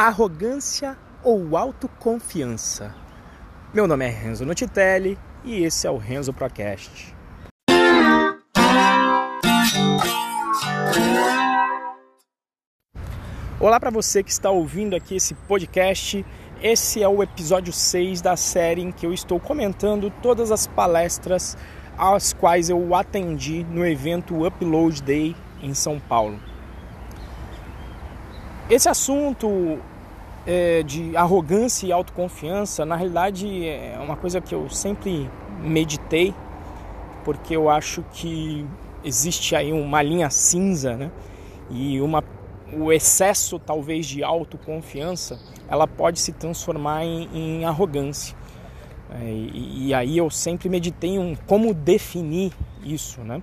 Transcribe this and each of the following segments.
Arrogância ou autoconfiança? Meu nome é Renzo Notitelli e esse é o Renzo Procast. Olá para você que está ouvindo aqui esse podcast. Esse é o episódio 6 da série em que eu estou comentando todas as palestras às quais eu atendi no evento Upload Day em São Paulo. Esse assunto é, de arrogância e autoconfiança, na realidade, é uma coisa que eu sempre meditei, porque eu acho que existe aí uma linha cinza, né? E uma, o excesso, talvez, de autoconfiança, ela pode se transformar em, em arrogância. É, e, e, aí eu sempre meditei em um, como definir isso, né?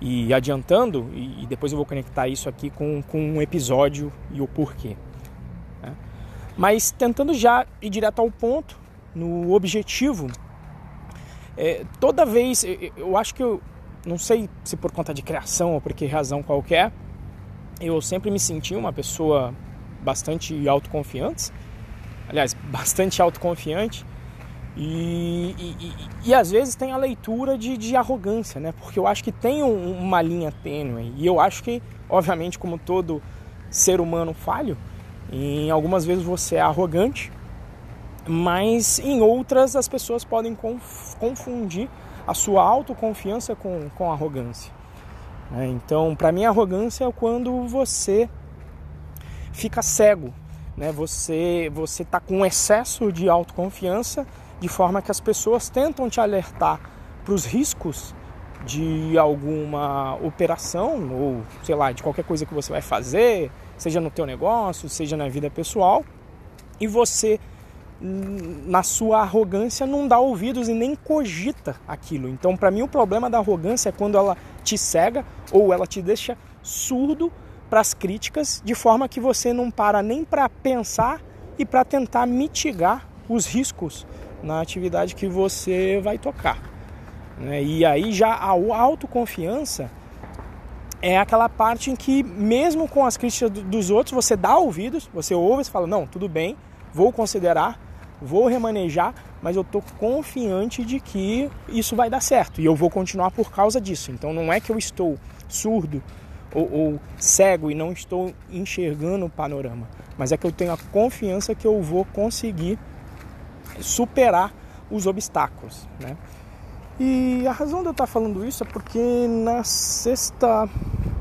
E adiantando, e depois eu vou conectar isso aqui com, com um episódio e o porquê. Né? Mas tentando já ir direto ao ponto, no objetivo, é, toda vez, eu acho que eu não sei se por conta de criação ou por que razão qualquer, eu sempre me senti uma pessoa bastante autoconfiante, aliás, bastante autoconfiante, e, e, e, às vezes tem a leitura de, de, arrogância, né? Porque eu acho que tem um, uma linha tênue. E eu acho que, obviamente, como todo ser humano falho, em algumas vezes você é arrogante, mas em outras as pessoas podem confundir a sua autoconfiança com, com arrogância. Né? Então, para mim, arrogância é quando você fica cego, né? Você você está com excesso de autoconfiança de forma que as pessoas tentam te alertar para os riscos de alguma operação ou sei lá de qualquer coisa que você vai fazer, seja no teu negócio, seja na vida pessoal, e você na sua arrogância não dá ouvidos e nem cogita aquilo. Então, para mim o problema da arrogância é quando ela te cega ou ela te deixa surdo para as críticas, de forma que você não para nem para pensar e para tentar mitigar os riscos na atividade que você vai tocar. Né? E aí já a autoconfiança é aquela parte em que, mesmo com as críticas dos outros, você dá ouvidos, você ouve e fala: não, tudo bem, vou considerar, vou remanejar, mas eu estou confiante de que isso vai dar certo e eu vou continuar por causa disso. Então não é que eu estou surdo ou, ou cego e não estou enxergando o panorama, mas é que eu tenho a confiança que eu vou conseguir superar os obstáculos. Né? E a razão de eu estar falando isso é porque na sexta,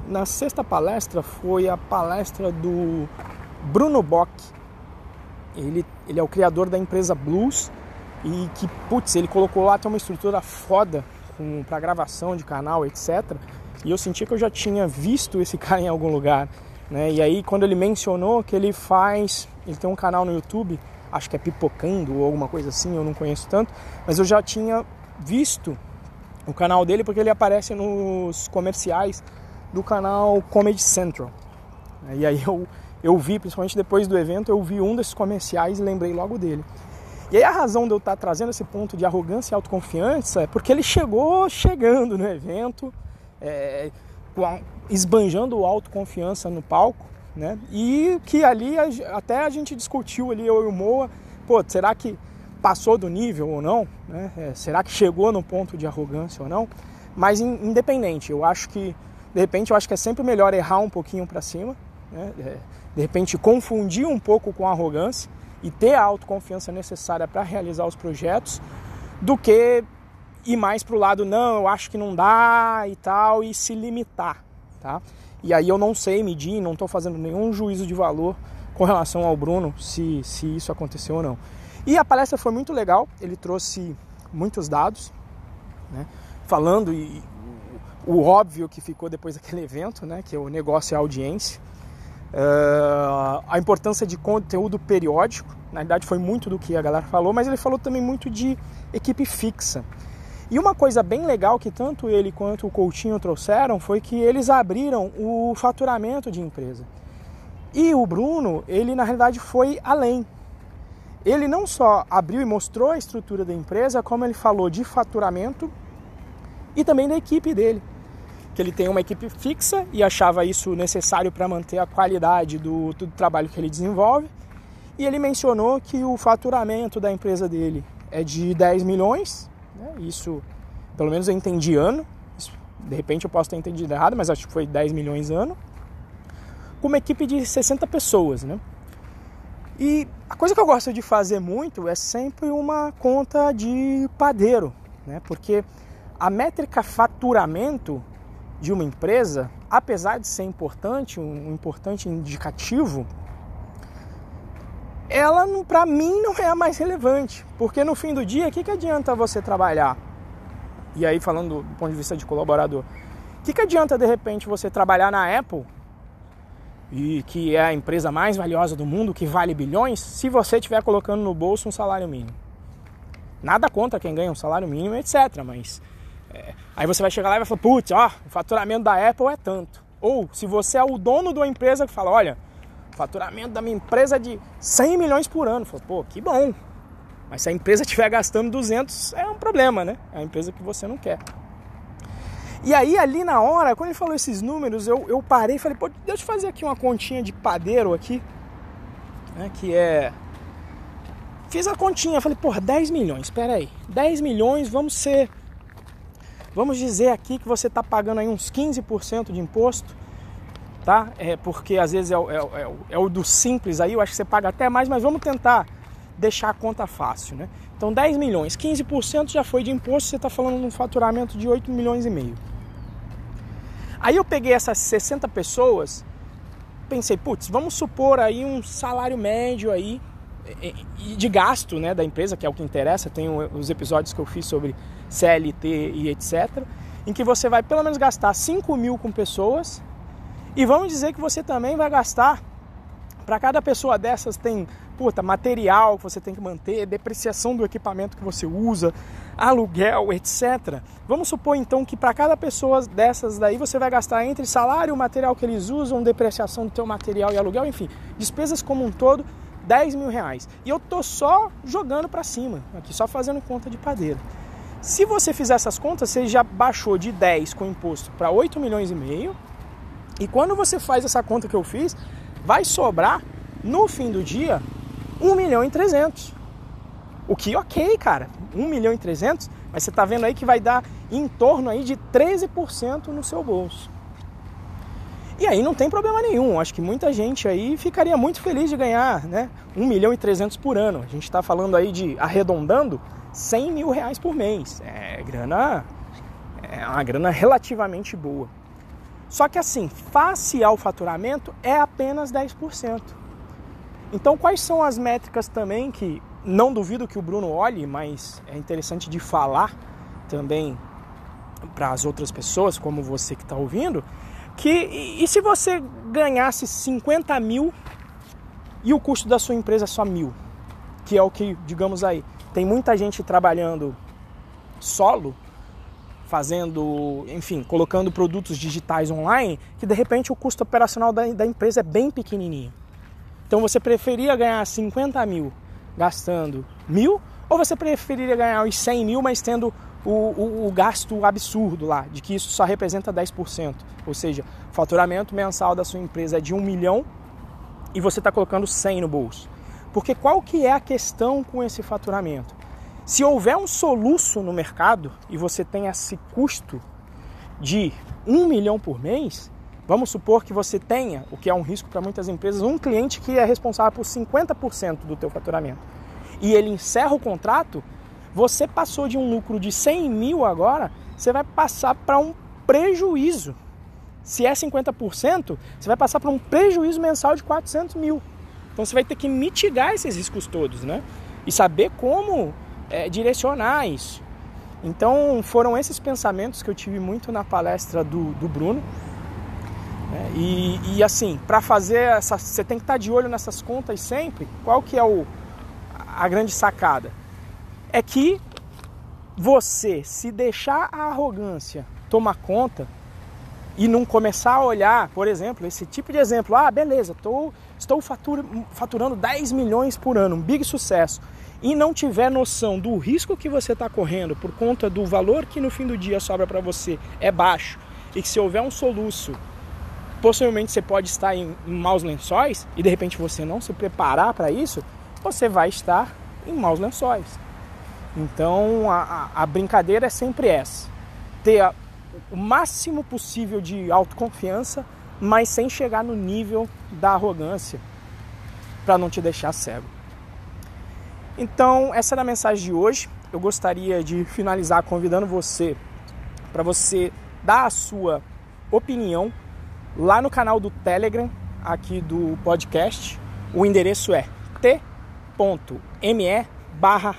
na sexta palestra foi a palestra do Bruno Bock. Ele, ele é o criador da empresa Blues e que, putz, ele colocou lá até uma estrutura foda para gravação de canal, etc. E eu senti que eu já tinha visto esse cara em algum lugar. Né? E aí, quando ele mencionou que ele faz, ele tem um canal no YouTube acho que é Pipocando ou alguma coisa assim, eu não conheço tanto, mas eu já tinha visto o canal dele porque ele aparece nos comerciais do canal Comedy Central. E aí eu, eu vi, principalmente depois do evento, eu vi um desses comerciais e lembrei logo dele. E aí a razão de eu estar trazendo esse ponto de arrogância e autoconfiança é porque ele chegou chegando no evento, é, esbanjando autoconfiança no palco, né? E que ali até a gente discutiu ali, eu e o Moa, pô, será que passou do nível ou não? Né? É, será que chegou no ponto de arrogância ou não? Mas independente, eu acho que, de repente, eu acho que é sempre melhor errar um pouquinho para cima, né? É, de repente confundir um pouco com arrogância e ter a autoconfiança necessária para realizar os projetos, do que ir mais para o lado, não, eu acho que não dá e tal, e se limitar, tá? E aí eu não sei medir, não estou fazendo nenhum juízo de valor com relação ao Bruno, se, se isso aconteceu ou não. E a palestra foi muito legal, ele trouxe muitos dados, né, falando e, o óbvio que ficou depois daquele evento, né, que é o negócio e a audiência. Uh, a importância de conteúdo periódico, na verdade foi muito do que a galera falou, mas ele falou também muito de equipe fixa. E uma coisa bem legal que tanto ele quanto o Coutinho trouxeram foi que eles abriram o faturamento de empresa. E o Bruno, ele na realidade foi além. Ele não só abriu e mostrou a estrutura da empresa, como ele falou de faturamento e também da equipe dele. que ele tem uma equipe fixa e achava isso necessário para manter a qualidade do, do trabalho que ele desenvolve. E ele mencionou que o faturamento da empresa dele é de 10 milhões, né? isso pelo menos eu entendi ano, de repente eu posso ter entendido errado, mas acho que foi 10 milhões ano, com uma equipe de 60 pessoas. Né? E a coisa que eu gosto de fazer muito é sempre uma conta de padeiro, né? porque a métrica faturamento de uma empresa, apesar de ser importante, um importante indicativo, ela para mim não é a mais relevante, porque no fim do dia, o que, que adianta você trabalhar? E aí falando do ponto de vista de colaborador, o que, que adianta de repente você trabalhar na Apple e que é a empresa mais valiosa do mundo, que vale bilhões, se você estiver colocando no bolso um salário mínimo? Nada contra quem ganha um salário mínimo, etc. Mas é, aí você vai chegar lá e vai falar, putz, ó, o faturamento da Apple é tanto. Ou se você é o dono de uma empresa que fala, olha, faturamento da minha empresa é de 100 milhões por ano. Fala, pô, que bom. Mas se a empresa estiver gastando 200, é um problema, né? É a empresa que você não quer. E aí, ali na hora, quando ele falou esses números, eu, eu parei e falei, pô, deixa eu fazer aqui uma continha de padeiro aqui, né, que é... Fiz a continha, falei, pô, 10 milhões, espera aí, 10 milhões, vamos ser Vamos dizer aqui que você está pagando aí uns 15% de imposto, tá? É porque às vezes é o, é, é, é o do simples aí, eu acho que você paga até mais, mas vamos tentar deixar a conta fácil, né? Então 10 milhões, 15% já foi de imposto, você está falando de um faturamento de 8 milhões e meio. Aí eu peguei essas 60 pessoas, pensei, putz, vamos supor aí um salário médio aí de gasto né, da empresa, que é o que interessa, tem os episódios que eu fiz sobre CLT e etc. Em que você vai pelo menos gastar 5 mil com pessoas e vamos dizer que você também vai gastar para cada pessoa dessas tem puta, material que você tem que manter, depreciação do equipamento que você usa, aluguel, etc. Vamos supor então que para cada pessoa dessas daí você vai gastar entre salário, material que eles usam, depreciação do teu material e aluguel, enfim, despesas como um todo, 10 mil reais. E eu tô só jogando para cima, aqui só fazendo conta de padeiro. Se você fizer essas contas, você já baixou de 10 com imposto para 8 milhões e meio. E quando você faz essa conta que eu fiz, vai sobrar no fim do dia 1 milhão e 300. O que ok, cara, 1 milhão e 300, mas você está vendo aí que vai dar em torno aí de 13% no seu bolso. E aí não tem problema nenhum. Acho que muita gente aí ficaria muito feliz de ganhar né, 1 milhão e 300 por ano. A gente está falando aí de arredondando 100 mil reais por mês. É grana, é uma grana relativamente boa. Só que assim, face ao faturamento é apenas 10%. Então, quais são as métricas também que não duvido que o Bruno olhe, mas é interessante de falar também para as outras pessoas, como você que está ouvindo, que e, se você ganhasse 50 mil e o custo da sua empresa é só mil, que é o que, digamos aí, tem muita gente trabalhando solo, fazendo, enfim, colocando produtos digitais online, que de repente o custo operacional da, da empresa é bem pequenininho. Então você preferia ganhar 50 mil gastando mil, ou você preferiria ganhar os 100 mil, mas tendo o, o, o, gasto absurdo lá, de que isso só representa 10%. Ou seja, o faturamento mensal da sua empresa é de 1 milhão e você está colocando 100 no bolso. Porque qual que é a questão com esse faturamento? Se houver um soluço no mercado e você tem esse custo de um milhão por mês, vamos supor que você tenha, o que é um risco para muitas empresas, um cliente que é responsável por 50% do teu faturamento e ele encerra o contrato, você passou de um lucro de 100 mil agora, você vai passar para um prejuízo. Se é 50%, você vai passar para um prejuízo mensal de 400 mil. Então você vai ter que mitigar esses riscos todos, né? E saber como é, direcionar isso. Então foram esses pensamentos que eu tive muito na palestra do, do Bruno. Né? E, e, assim, para fazer essa, você tem que estar tá de olho nessas contas sempre. Qual que é o, a grande sacada? É que você, se deixar a arrogância tomar conta, e não começar a olhar, por exemplo, esse tipo de exemplo, ah, beleza, tô, estou fatura, faturando 10 milhões por ano, um big sucesso, e não tiver noção do risco que você está correndo por conta do valor que no fim do dia sobra para você é baixo, e que se houver um soluço, possivelmente você pode estar em, maus lençóis e de repente você não se preparar para isso, você vai estar em maus lençóis. Então a, a, a brincadeira é sempre essa: ter a, o máximo possível de autoconfiança, mas sem chegar no nível da arrogância, para não te deixar cego. Então, essa era a mensagem de hoje. Eu gostaria de finalizar convidando você para você dar a sua opinião lá no canal do Telegram aqui do podcast. O endereço é t.me barra.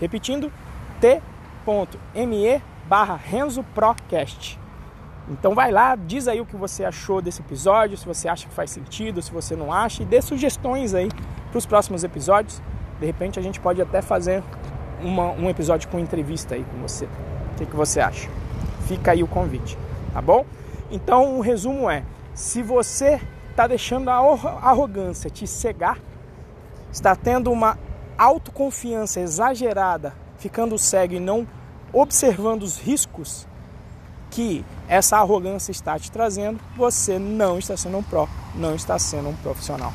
Repetindo, t.me barra RenzoProcast. Então vai lá, diz aí o que você achou desse episódio, se você acha que faz sentido, se você não acha, e dê sugestões aí para os próximos episódios. De repente a gente pode até fazer uma, um episódio com entrevista aí com você. O que, que você acha? Fica aí o convite, tá bom? Então o resumo é: se você está deixando a arrogância te cegar, está tendo uma autoconfiança exagerada, ficando cego e não observando os riscos que essa arrogância está te trazendo, você não está sendo um pró, não está sendo um profissional.